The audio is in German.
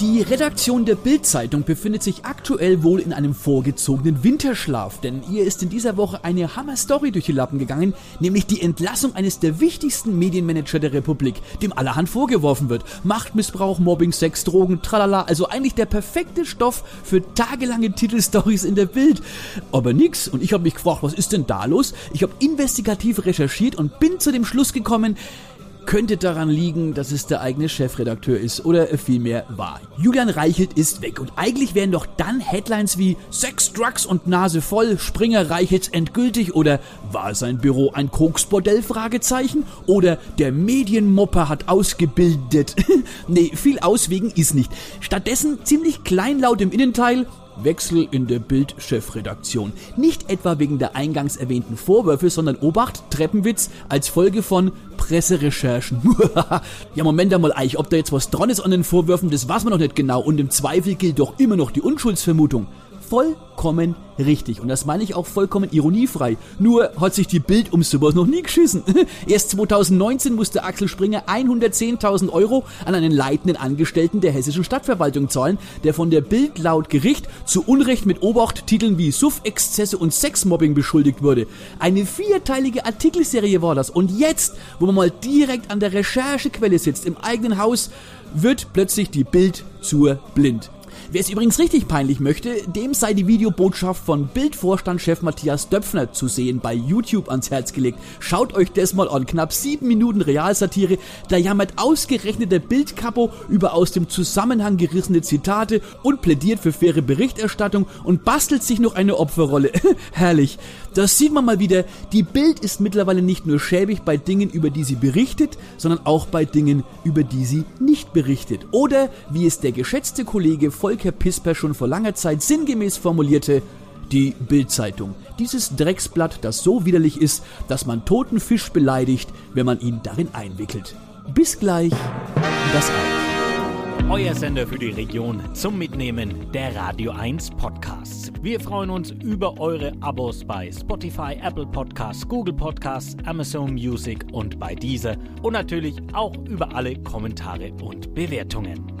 Die Redaktion der Bild-Zeitung befindet sich aktuell wohl in einem vorgezogenen Winterschlaf, denn ihr ist in dieser Woche eine Hammer-Story durch die Lappen gegangen, nämlich die Entlassung eines der wichtigsten Medienmanager der Republik, dem allerhand vorgeworfen wird. Machtmissbrauch, Mobbing, Sex, Drogen, tralala, also eigentlich der perfekte Stoff für tagelange Titelstories in der Bild. Aber nix, und ich habe mich gefragt, was ist denn da los? Ich habe investigativ recherchiert und bin zu dem Schluss gekommen, könnte daran liegen, dass es der eigene Chefredakteur ist oder vielmehr war. Julian Reichelt ist weg und eigentlich wären doch dann Headlines wie Sex, Drugs und Nase voll, Springer Reichelt endgültig oder war sein Büro ein Koksbordell? Fragezeichen oder der Medienmopper hat ausgebildet. nee, viel auswegen ist nicht. Stattdessen ziemlich kleinlaut im Innenteil Wechsel in der Bild-Chefredaktion. Nicht etwa wegen der eingangs erwähnten Vorwürfe, sondern Obacht, Treppenwitz, als Folge von Presserecherchen. ja, Moment einmal, Eich, ob da jetzt was dran ist an den Vorwürfen, das weiß man noch nicht genau und im Zweifel gilt doch immer noch die Unschuldsvermutung. Vollkommen richtig. Und das meine ich auch vollkommen ironiefrei. Nur hat sich die Bild um sowas noch nie geschissen. Erst 2019 musste Axel Springer 110.000 Euro an einen leitenden Angestellten der hessischen Stadtverwaltung zahlen, der von der Bild laut Gericht zu Unrecht mit Obacht-Titeln wie Suff-Exzesse und Sexmobbing beschuldigt wurde. Eine vierteilige Artikelserie war das. Und jetzt, wo man mal direkt an der Recherchequelle sitzt, im eigenen Haus, wird plötzlich die Bild zur Blind. Wer es übrigens richtig peinlich möchte, dem sei die Videobotschaft von Bildvorstandschef Matthias Döpfner zu sehen bei YouTube ans Herz gelegt. Schaut euch das mal an. Knapp sieben Minuten Realsatire. Da jammert ausgerechnet der Bildkapo über aus dem Zusammenhang gerissene Zitate und plädiert für faire Berichterstattung und bastelt sich noch eine Opferrolle. Herrlich. Das sieht man mal wieder. Die Bild ist mittlerweile nicht nur schäbig bei Dingen, über die sie berichtet, sondern auch bei Dingen, über die sie nicht berichtet. Oder, wie es der geschätzte Kollege Volker Volker Pisper schon vor langer Zeit sinngemäß formulierte, die Bildzeitung. Dieses Drecksblatt, das so widerlich ist, dass man toten Fisch beleidigt, wenn man ihn darin einwickelt. Bis gleich, das auch. Euer Sender für die Region zum Mitnehmen der Radio 1 Podcasts. Wir freuen uns über eure Abos bei Spotify, Apple Podcasts, Google Podcasts, Amazon Music und bei dieser und natürlich auch über alle Kommentare und Bewertungen.